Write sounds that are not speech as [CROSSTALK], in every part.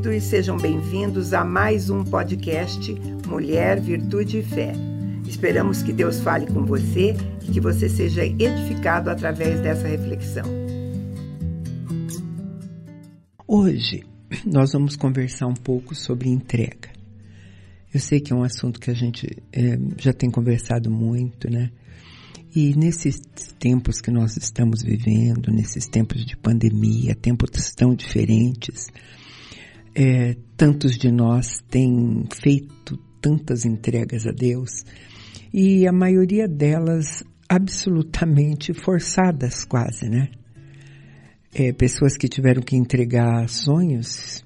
queridos, sejam bem-vindos a mais um podcast Mulher, Virtude e Fé. Esperamos que Deus fale com você e que você seja edificado através dessa reflexão. Hoje nós vamos conversar um pouco sobre entrega. Eu sei que é um assunto que a gente é, já tem conversado muito, né? E nesses tempos que nós estamos vivendo, nesses tempos de pandemia, tempos tão diferentes, é, tantos de nós têm feito tantas entregas a Deus e a maioria delas absolutamente forçadas quase, né? É, pessoas que tiveram que entregar sonhos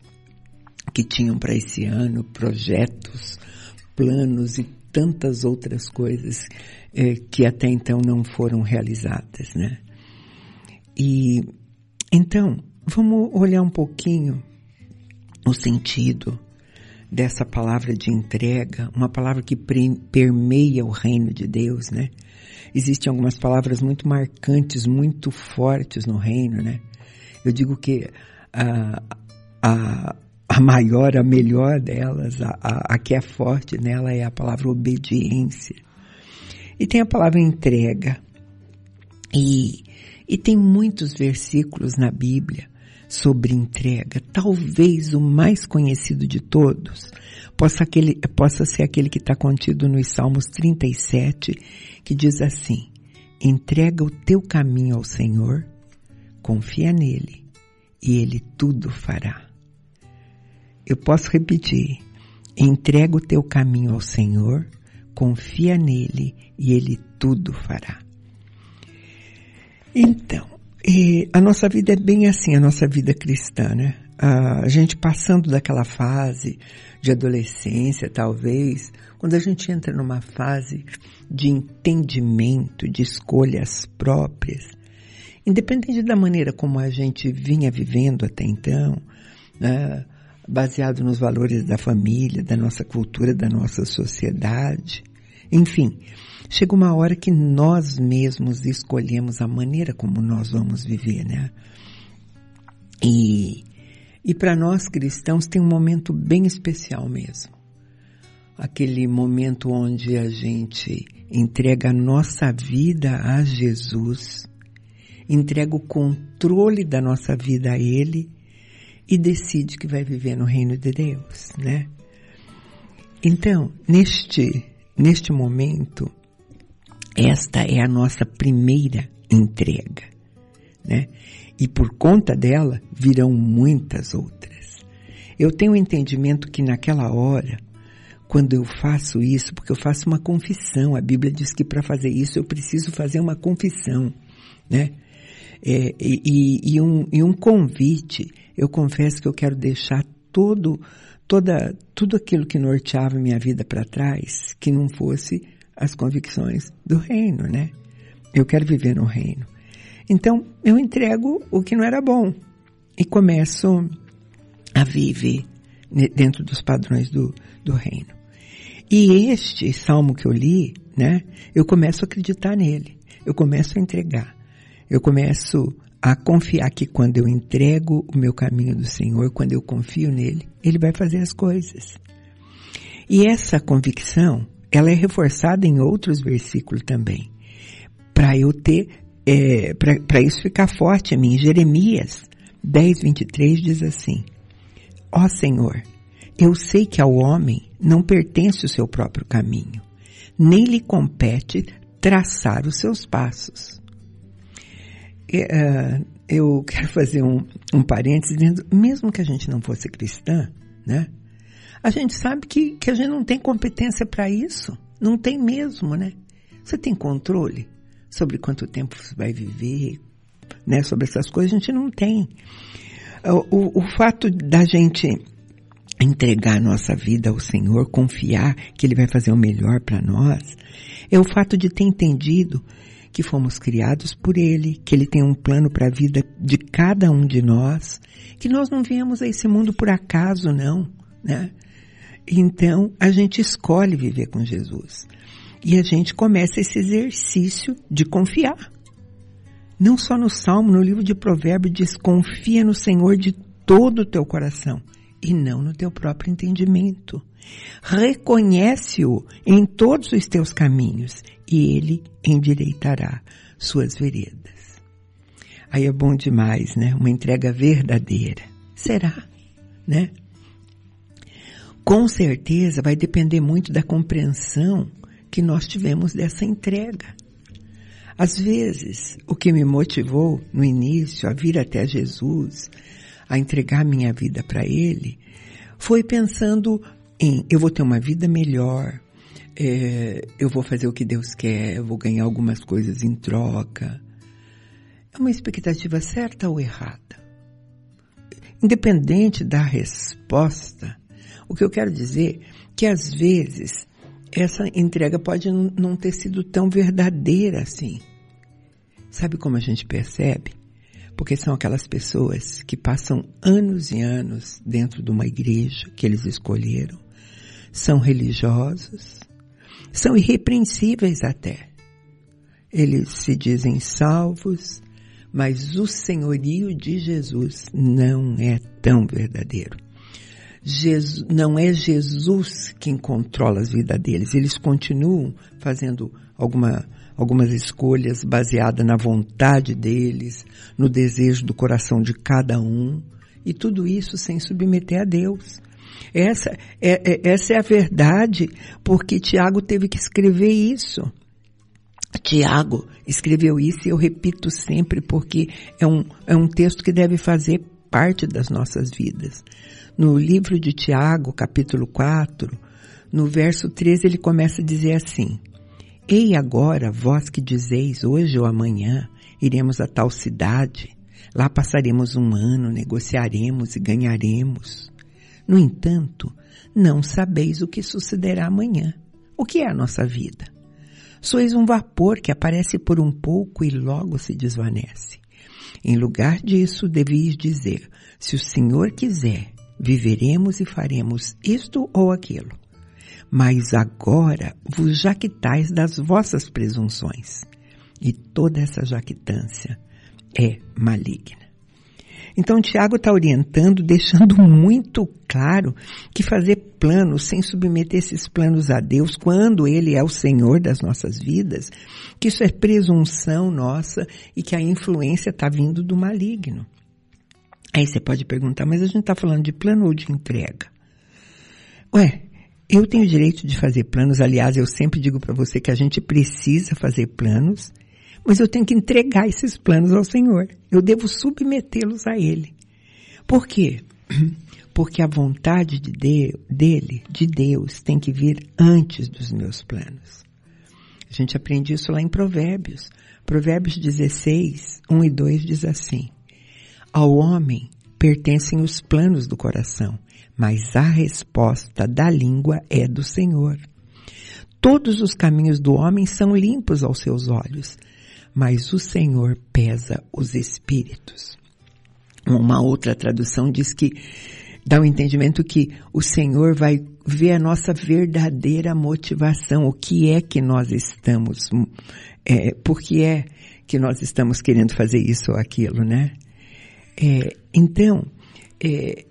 que tinham para esse ano, projetos, planos e tantas outras coisas é, que até então não foram realizadas, né? E então vamos olhar um pouquinho o sentido dessa palavra de entrega, uma palavra que permeia o reino de Deus, né? Existem algumas palavras muito marcantes, muito fortes no reino, né? Eu digo que a, a, a maior, a melhor delas, a, a, a que é forte nela é a palavra obediência. E tem a palavra entrega. E, e tem muitos versículos na Bíblia sobre entrega. Talvez o mais conhecido de todos possa, aquele, possa ser aquele que está contido nos Salmos 37, que diz assim: Entrega o teu caminho ao Senhor, confia nele, e ele tudo fará. Eu posso repetir. Entrega o teu caminho ao Senhor, confia nele e ele tudo fará. Então, a nossa vida é bem assim, a nossa vida cristã, né? A gente passando daquela fase de adolescência, talvez, quando a gente entra numa fase de entendimento, de escolhas próprias, independente da maneira como a gente vinha vivendo até então, né? baseado nos valores da família, da nossa cultura, da nossa sociedade. Enfim, chega uma hora que nós mesmos escolhemos a maneira como nós vamos viver, né? E, e para nós cristãos tem um momento bem especial mesmo. Aquele momento onde a gente entrega a nossa vida a Jesus, entrega o controle da nossa vida a Ele e decide que vai viver no reino de Deus, né? Então, neste, neste momento, esta é a nossa primeira entrega, né? E por conta dela virão muitas outras. Eu tenho o entendimento que naquela hora, quando eu faço isso, porque eu faço uma confissão, a Bíblia diz que para fazer isso eu preciso fazer uma confissão, né? É, e, e, um, e um convite eu confesso que eu quero deixar todo, toda, tudo aquilo que norteava minha vida para trás, que não fosse as convicções do reino, né? Eu quero viver no reino. Então, eu entrego o que não era bom e começo a viver dentro dos padrões do, do reino. E este salmo que eu li, né? Eu começo a acreditar nele. Eu começo a entregar. Eu começo a confiar que quando eu entrego o meu caminho do Senhor, quando eu confio nele, ele vai fazer as coisas. E essa convicção, ela é reforçada em outros versículos também. Para eu ter, é, para isso ficar forte em mim. Jeremias 10, 23 diz assim: Ó Senhor, eu sei que ao homem não pertence o seu próprio caminho, nem lhe compete traçar os seus passos. É, eu quero [LAUGHS] fazer um, um parênteses dizendo, mesmo que a gente não fosse cristã, né? A gente sabe que, que a gente não tem competência para isso. Não tem mesmo, né? Você tem controle sobre quanto tempo você vai viver, né? Sobre essas coisas, a gente não tem. O, o, o fato da gente entregar nossa vida ao Senhor, confiar que Ele vai fazer o melhor para nós, é o fato de ter entendido que fomos criados por Ele, que Ele tem um plano para a vida de cada um de nós, que nós não viemos a esse mundo por acaso, não, né? Então, a gente escolhe viver com Jesus. E a gente começa esse exercício de confiar. Não só no Salmo, no livro de Provérbios diz: confia no Senhor de todo o teu coração e não no teu próprio entendimento. Reconhece-o em todos os teus caminhos e ele endireitará suas veredas. Aí é bom demais, né? Uma entrega verdadeira. Será, né? Com certeza vai depender muito da compreensão que nós tivemos dessa entrega. Às vezes, o que me motivou no início a vir até Jesus, a entregar minha vida para Ele, foi pensando em eu vou ter uma vida melhor, é, eu vou fazer o que Deus quer, eu vou ganhar algumas coisas em troca. É uma expectativa certa ou errada? Independente da resposta, o que eu quero dizer que às vezes essa entrega pode não ter sido tão verdadeira assim. Sabe como a gente percebe? Porque são aquelas pessoas que passam anos e anos dentro de uma igreja que eles escolheram, são religiosos, são irrepreensíveis até. Eles se dizem salvos, mas o senhorio de Jesus não é tão verdadeiro. Jesus, não é Jesus quem controla as vidas deles. Eles continuam fazendo alguma, algumas escolhas baseadas na vontade deles, no desejo do coração de cada um, e tudo isso sem submeter a Deus. Essa é, é, essa é a verdade, porque Tiago teve que escrever isso. Tiago escreveu isso e eu repito sempre porque é um, é um texto que deve fazer parte das nossas vidas. No livro de Tiago, capítulo 4, no verso 13, ele começa a dizer assim: Ei agora, vós que dizeis hoje ou amanhã, iremos a tal cidade, lá passaremos um ano, negociaremos e ganharemos. No entanto, não sabeis o que sucederá amanhã. O que é a nossa vida? Sois um vapor que aparece por um pouco e logo se desvanece. Em lugar disso, deveis dizer, se o Senhor quiser, viveremos e faremos isto ou aquilo. Mas agora vos jactais das vossas presunções, e toda essa jactância é maligna. Então, Tiago está orientando, deixando muito claro que fazer planos sem submeter esses planos a Deus, quando Ele é o Senhor das nossas vidas, que isso é presunção nossa e que a influência está vindo do maligno. Aí você pode perguntar, mas a gente está falando de plano ou de entrega? Ué, eu tenho direito de fazer planos, aliás, eu sempre digo para você que a gente precisa fazer planos, mas eu tenho que entregar esses planos ao Senhor. Eu devo submetê-los a Ele. Por quê? [CLEARS THROAT] Porque a vontade de Deus, dele, de Deus, tem que vir antes dos meus planos. A gente aprende isso lá em Provérbios. Provérbios 16, 1 e 2 diz assim: ao homem pertencem os planos do coração, mas a resposta da língua é do Senhor. Todos os caminhos do homem são limpos aos seus olhos, mas o Senhor pesa os espíritos. Uma outra tradução diz que dá o um entendimento que o Senhor vai ver a nossa verdadeira motivação, o que é que nós estamos, é, por que é que nós estamos querendo fazer isso ou aquilo, né? É, então, é,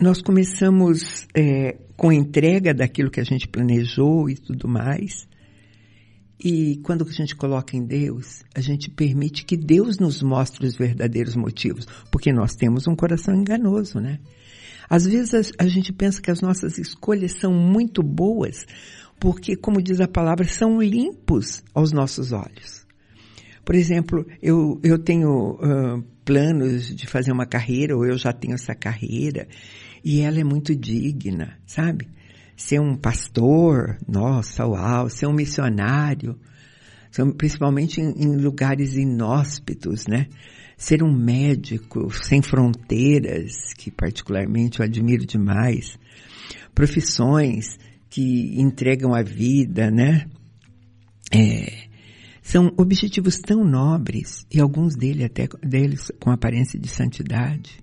nós começamos é, com a entrega daquilo que a gente planejou e tudo mais. E quando a gente coloca em Deus, a gente permite que Deus nos mostre os verdadeiros motivos, porque nós temos um coração enganoso, né? Às vezes a, gente pensa que as nossas escolhas são muito boas, porque, como diz a palavra, são limpos aos nossos olhos. Por exemplo, eu, eu tenho uh, planos de fazer uma carreira, ou eu já tenho essa carreira, e ela é muito digna, sabe? Ser um pastor, nossa, uau, ser um missionário, principalmente em, em lugares inóspitos, né? Ser um médico sem fronteiras, que particularmente eu admiro demais. Profissões que entregam a vida, né? É, são objetivos tão nobres, e alguns dele até, deles com aparência de santidade.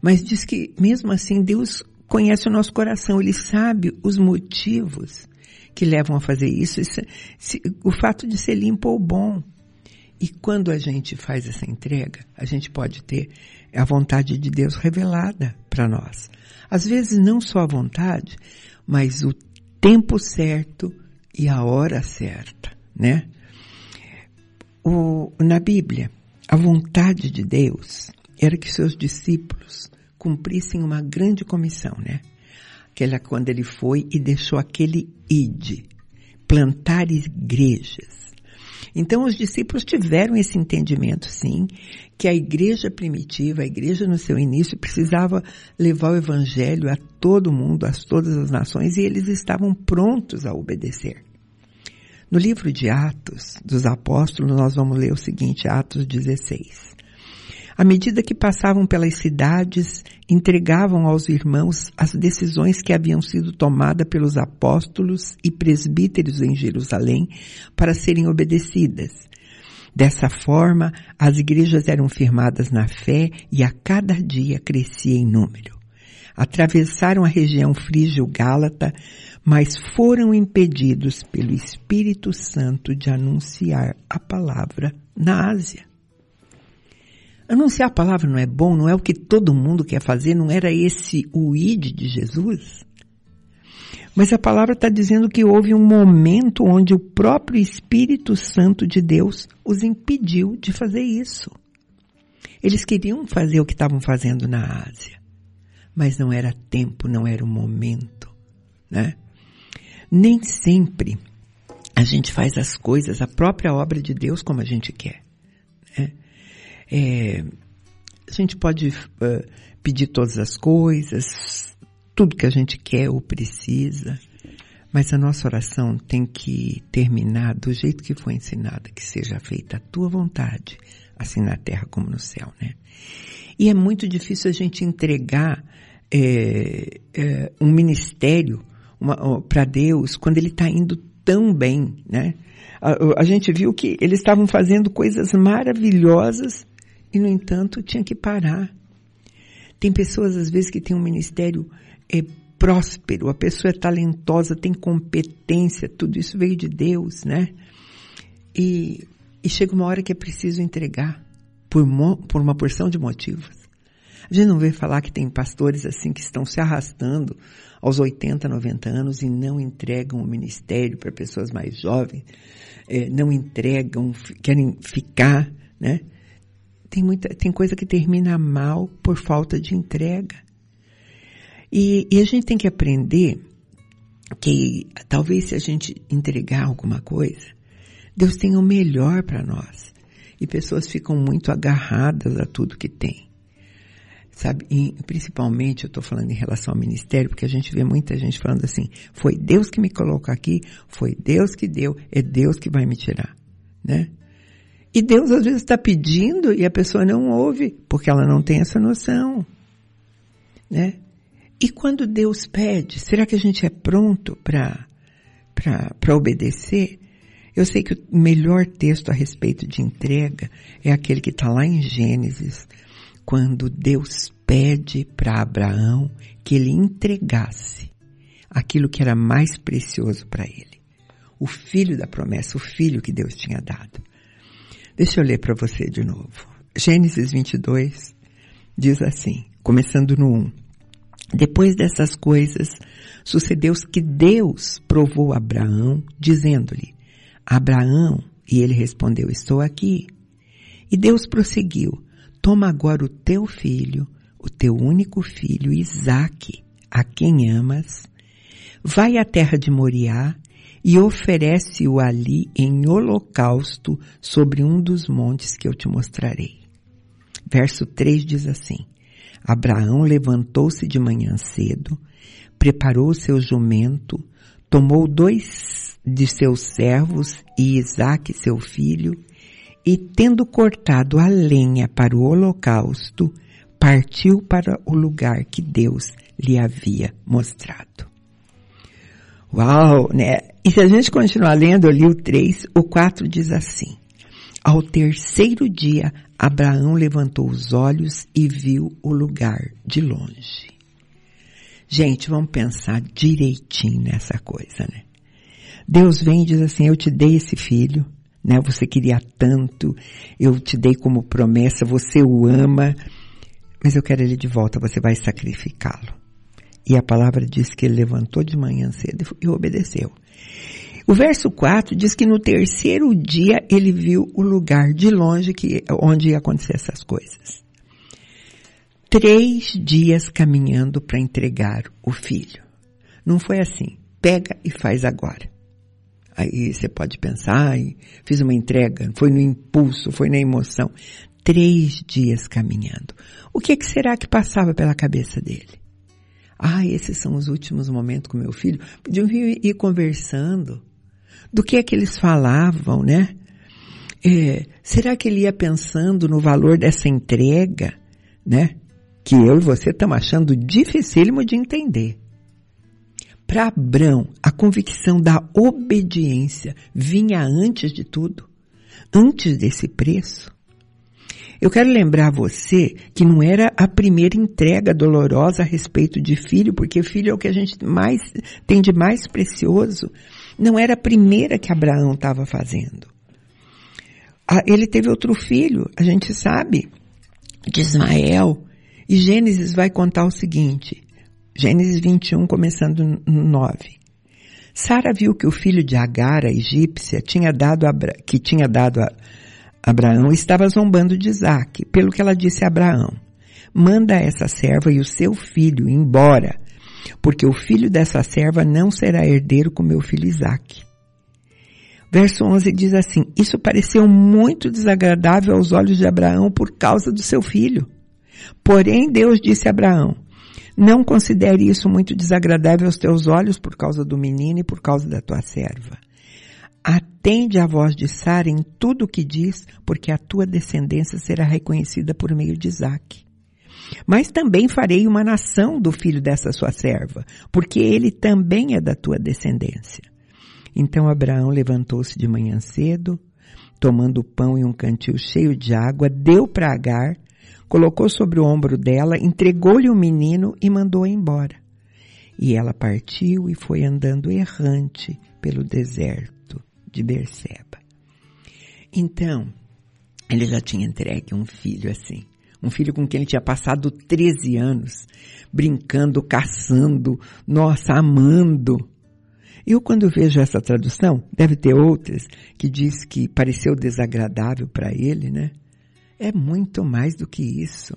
Mas diz que, mesmo assim, Deus conhece o nosso coração, Ele sabe os motivos que levam a fazer isso, isso se, o fato de ser limpo ou bom. E quando a gente faz essa entrega, a gente pode ter a vontade de Deus revelada para nós. Às vezes não só a vontade, mas o tempo certo e a hora certa, né? O, na Bíblia, a vontade de Deus era que seus discípulos cumprissem uma grande comissão, né? Aquela quando ele foi e deixou aquele ide, plantar igrejas. Então os discípulos tiveram esse entendimento, sim, que a igreja primitiva, a igreja no seu início, precisava levar o evangelho a todo mundo, a todas as nações, e eles estavam prontos a obedecer. No livro de Atos dos Apóstolos, nós vamos ler o seguinte, Atos 16. À medida que passavam pelas cidades, entregavam aos irmãos as decisões que haviam sido tomadas pelos apóstolos e presbíteros em Jerusalém para serem obedecidas. Dessa forma, as igrejas eram firmadas na fé e a cada dia crescia em número. Atravessaram a região frígio-gálata, mas foram impedidos pelo Espírito Santo de anunciar a palavra na Ásia. Anunciar a palavra não é bom, não é o que todo mundo quer fazer, não era esse o id de Jesus? Mas a palavra está dizendo que houve um momento onde o próprio Espírito Santo de Deus os impediu de fazer isso. Eles queriam fazer o que estavam fazendo na Ásia, mas não era tempo, não era o momento, né? Nem sempre a gente faz as coisas, a própria obra de Deus como a gente quer. Né? É, a gente pode uh, pedir todas as coisas, tudo que a gente quer ou precisa, mas a nossa oração tem que terminar do jeito que foi ensinada, que seja feita a tua vontade, assim na terra como no céu, né? E é muito difícil a gente entregar é, é, um ministério para Deus quando ele está indo tão bem, né? A, a, gente viu que eles estavam fazendo coisas maravilhosas e, no entanto, tinha que parar. Tem pessoas, às vezes, que têm um ministério é, próspero, a pessoa é talentosa, tem competência, tudo isso veio de Deus, né? E, e chega uma hora que é preciso entregar por, mo, por uma porção de motivos. A gente não vê falar que tem pastores assim que estão se arrastando aos 80, 90 anos e não entregam o ministério para pessoas mais jovens, é, não entregam, querem ficar, né? Tem muita, tem coisa que termina mal por falta de entrega. E, e a gente tem que aprender que talvez se a gente entregar alguma coisa, Deus tem o melhor para nós. E pessoas ficam muito agarradas a tudo que tem. Sabe, e principalmente eu estou falando em relação ao ministério, porque a gente vê muita gente falando assim, foi Deus que me colocou aqui, foi Deus que deu, é Deus que vai me tirar, né? E Deus às vezes está pedindo e a pessoa não ouve, porque ela não tem essa noção. Né? E quando Deus pede, será que a gente é pronto para obedecer? Eu sei que o melhor texto a respeito de entrega é aquele que está lá em Gênesis, quando Deus pede para Abraão que ele entregasse aquilo que era mais precioso para ele. O filho da promessa, o filho que Deus tinha dado. Deixa eu ler para você de novo. Gênesis 22 diz assim, começando no 1. Depois dessas coisas, sucedeu que Deus provou Abraão, dizendo-lhe, Abraão, e ele respondeu, estou aqui. E Deus prosseguiu, toma agora o teu filho, o teu único filho, Isaque, a quem amas, vai à terra de Moriá e oferece-o ali em holocausto sobre um dos montes que eu te mostrarei. Verso 3 diz assim: Abraão levantou-se de manhã cedo, preparou seu jumento, tomou dois de seus servos e Isaque seu filho, e tendo cortado a lenha para o holocausto, partiu para o lugar que Deus lhe havia mostrado. Uau, né? E se a gente continuar lendo, eu li o 3, o 4 diz assim. Ao terceiro dia, Abraão levantou os olhos e viu o lugar de longe. Gente, vamos pensar direitinho nessa coisa, né? Deus vem e diz assim: Eu te dei esse filho, né? Você queria tanto, eu te dei como promessa, você o ama, mas eu quero ele de volta, você vai sacrificá-lo. E a palavra diz que ele levantou de manhã cedo e obedeceu. O verso 4 diz que no terceiro dia ele viu o lugar de longe que, onde ia acontecer essas coisas. Três dias caminhando para entregar o filho. Não foi assim, pega e faz agora. Aí você pode pensar, fiz uma entrega, foi no impulso, foi na emoção. Três dias caminhando. O que, que será que passava pela cabeça dele? Ah, esses são os últimos momentos com meu filho. Podiam ir conversando do que é que eles falavam, né? É, será que ele ia pensando no valor dessa entrega, né? Que eu e você estamos achando dificílimo de entender. Para Abrão, a convicção da obediência vinha antes de tudo, antes desse preço. Eu quero lembrar você que não era a primeira entrega dolorosa a respeito de filho, porque filho é o que a gente mais tem de mais precioso. Não era a primeira que Abraão estava fazendo. Ele teve outro filho, a gente sabe, de Ismael. E Gênesis vai contar o seguinte, Gênesis 21, começando no 9. Sara viu que o filho de Agar, a egípcia, tinha dado a, que tinha dado a Abraão, estava zombando de Isaac, pelo que ela disse a Abraão, manda essa serva e o seu filho embora, porque o filho dessa serva não será herdeiro com meu filho Isaque. Verso 11 diz assim, isso pareceu muito desagradável aos olhos de Abraão por causa do seu filho. Porém, Deus disse a Abraão, não considere isso muito desagradável aos teus olhos por causa do menino e por causa da tua serva. Atende à voz de Sara em tudo o que diz, porque a tua descendência será reconhecida por meio de Isaque. Mas também farei uma nação do filho dessa sua serva, porque ele também é da tua descendência. Então Abraão levantou-se de manhã cedo, tomando o pão e um cantil cheio de água, deu para Agar, colocou sobre o ombro dela, entregou-lhe o menino e mandou-a embora. E ela partiu e foi andando errante pelo deserto de Berseba. Então, ele já tinha entregue um filho assim. Um filho com quem ele tinha passado 13 anos, brincando, caçando, nossa, amando. Eu quando vejo essa tradução, deve ter outras que diz que pareceu desagradável para ele, né? É muito mais do que isso.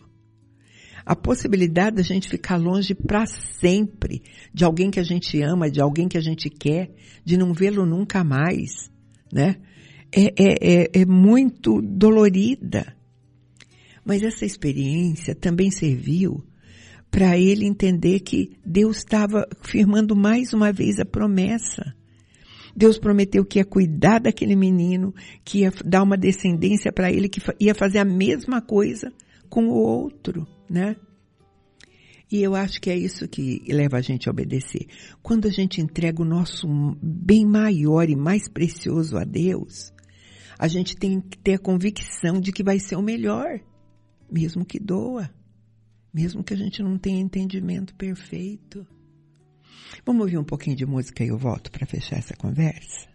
A possibilidade da gente ficar longe para sempre de alguém que a gente ama, de alguém que a gente quer, de não vê-lo nunca mais, né? É, é, é, é muito dolorida. Mas essa experiência também serviu para ele entender que Deus estava firmando mais uma vez a promessa. Deus prometeu que ia cuidar daquele menino, que ia dar uma descendência para ele, que ia fazer a mesma coisa com o outro, né? E eu acho que é isso que leva a gente a obedecer. Quando a gente entrega o nosso bem maior e mais precioso a Deus, a gente tem que ter a convicção de que vai ser o melhor mesmo que doa, mesmo que a gente não tenha entendimento perfeito. Vamos ouvir um pouquinho de música e eu volto para fechar essa conversa?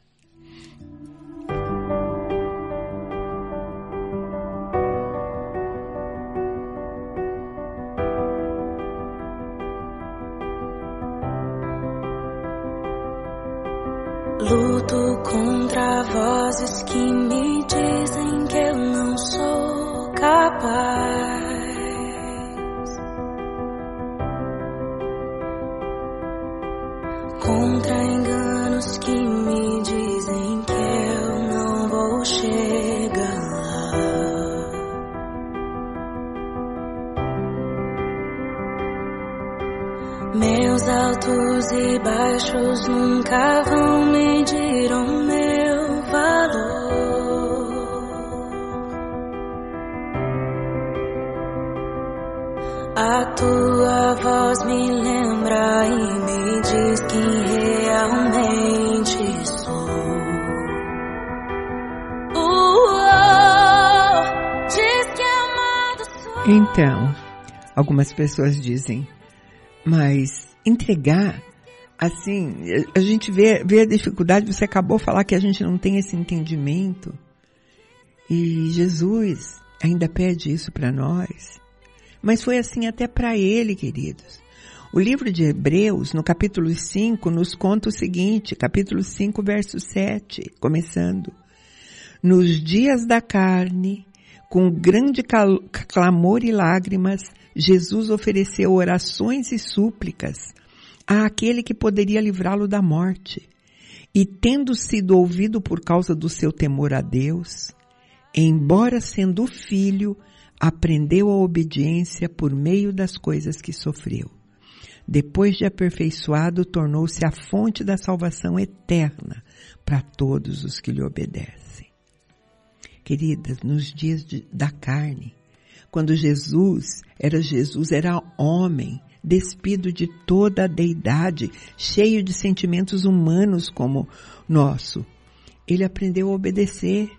Luto contra vozes que me dizem que eu não sou capaz. contra enganos que me dizem altos e baixos nunca vão medir o meu valor. A tua voz me lembra e me diz quem realmente sou. diz que amado sou. Então, algumas pessoas dizem, mas entregar, assim, a gente vê, vê a dificuldade, você acabou de falar que a gente não tem esse entendimento. E Jesus ainda pede isso para nós. Mas foi assim até para ele, queridos. O livro de Hebreus, no capítulo 5, nos conta o seguinte, capítulo 5, verso 7, começando. Nos dias da carne, com grande clamor e lágrimas, Jesus ofereceu orações e súplicas àquele que poderia livrá-lo da morte. E tendo sido ouvido por causa do seu temor a Deus, embora sendo filho, aprendeu a obediência por meio das coisas que sofreu. Depois de aperfeiçoado, tornou-se a fonte da salvação eterna para todos os que lhe obedecem. Queridas, nos dias de, da carne, quando Jesus era Jesus, era homem, despido de toda a deidade, cheio de sentimentos humanos como nosso. Ele aprendeu a obedecer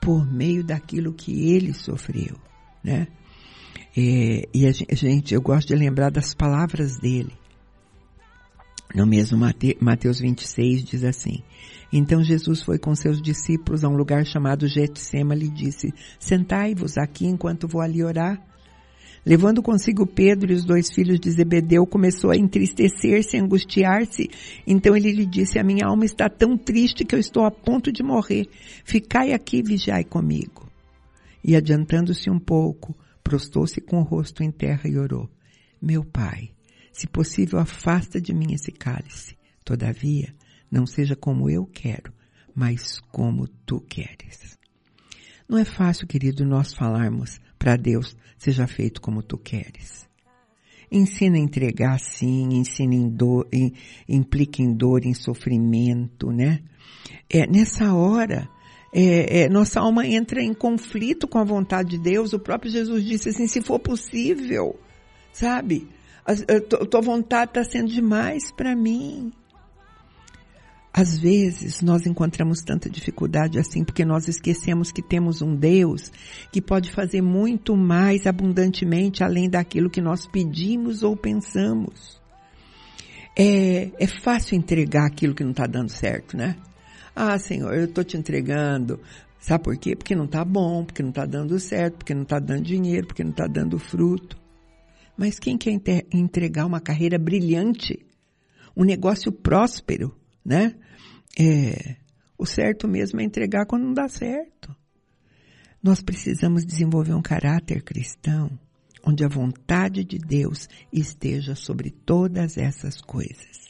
por meio daquilo que ele sofreu, né? É, e a gente, eu gosto de lembrar das palavras dele. No mesmo Mateus 26 diz assim: Então Jesus foi com seus discípulos a um lugar chamado Getsema e disse: Sentai-vos aqui enquanto vou ali orar. Levando consigo Pedro e os dois filhos de Zebedeu, começou a entristecer-se, angustiar-se. Então ele lhe disse: A minha alma está tão triste que eu estou a ponto de morrer. Ficai aqui e vigiai comigo. E adiantando-se um pouco, prostou-se com o rosto em terra e orou. Meu pai, se possível, afasta de mim esse cálice. Todavia, não seja como eu quero, mas como tu queres. Não é fácil, querido, nós falarmos para Deus, seja feito como tu queres. Ensina a entregar sim, ensina em dor, em, implica em dor, em sofrimento, né? É, nessa hora, é, é, nossa alma entra em conflito com a vontade de Deus. O próprio Jesus disse assim, se for possível, sabe? A, a, a tua vontade está sendo demais para mim. Às vezes nós encontramos tanta dificuldade assim porque nós esquecemos que temos um Deus que pode fazer muito mais abundantemente além daquilo que nós pedimos ou pensamos. É, é fácil entregar aquilo que não está dando certo, né? Ah, Senhor, eu estou te entregando. Sabe por quê? Porque não está bom, porque não está dando certo, porque não está dando dinheiro, porque não está dando fruto. Mas quem quer entregar uma carreira brilhante, um negócio próspero, né? É, o certo mesmo é entregar quando não dá certo. Nós precisamos desenvolver um caráter cristão onde a vontade de Deus esteja sobre todas essas coisas.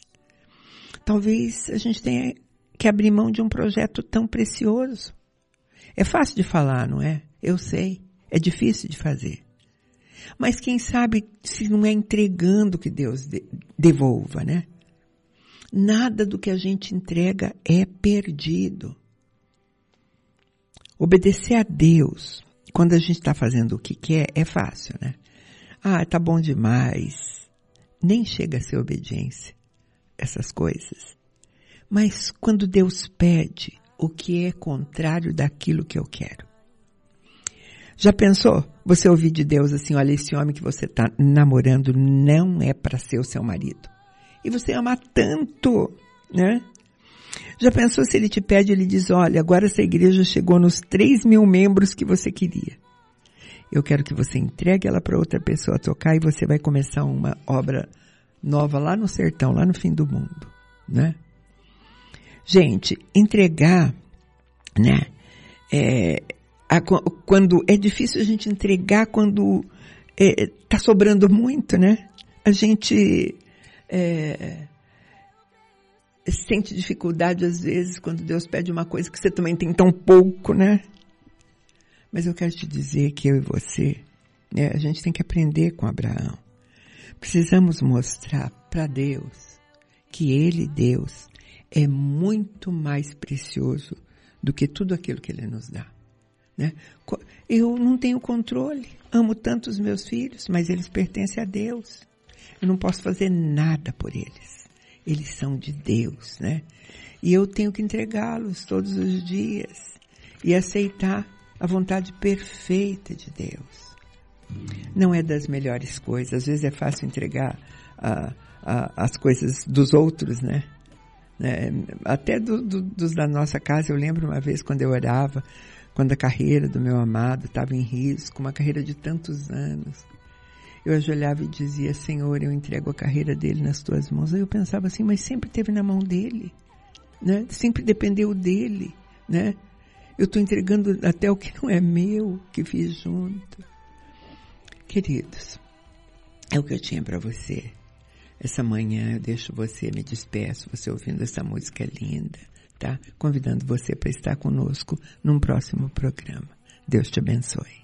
Talvez a gente tenha que abrir mão de um projeto tão precioso. É fácil de falar, não é? Eu sei. É difícil de fazer. Mas quem sabe se não é entregando que Deus devolva, né? Nada do que a gente entrega é perdido. Obedecer a Deus, quando a gente está fazendo o que quer, é fácil, né? Ah, tá bom demais. Nem chega a ser obediência, essas coisas. Mas quando Deus pede o que é contrário daquilo que eu quero. Já pensou? Você ouvir de Deus assim, olha, esse homem que você está namorando não é para ser o seu marido. E você ama tanto, né? Já pensou se ele te pede, ele diz, olha, agora essa igreja chegou nos 3 mil membros que você queria. Eu quero que você entregue ela para outra pessoa tocar e você vai começar uma obra nova lá no sertão, lá no fim do mundo, né? Gente, entregar, né? É, a, quando é difícil a gente entregar quando é, tá sobrando muito, né? A gente é, sente dificuldade às vezes quando Deus pede uma coisa que você também tem tão pouco, né? Mas eu quero te dizer que eu e você, né, a gente tem que aprender com Abraão. Precisamos mostrar para Deus que Ele, Deus, é muito mais precioso do que tudo aquilo que Ele nos dá. Né? Eu não tenho controle, amo tanto os meus filhos, mas eles pertencem a Deus. Eu não posso fazer nada por eles. Eles são de Deus, né? E eu tenho que entregá-los todos os dias e aceitar a vontade perfeita de Deus. Não é das melhores coisas. Às vezes é fácil entregar a, a, as coisas dos outros, né? É, até do, do, dos da nossa casa, eu lembro uma vez quando eu orava, quando a carreira do meu amado estava em risco, uma carreira de tantos anos. Eu ajoelhava e dizia, Senhor, eu entrego a carreira dele nas tuas mãos. Aí eu pensava assim, mas sempre teve na mão dele, né? Sempre dependeu dele, né? Eu estou entregando até o que não é meu, que fiz junto. Queridos, é o que eu tinha para você. Essa manhã eu deixo você, me despeço, você ouvindo essa música linda, tá? Convidando você para estar conosco num próximo programa. Deus te abençoe.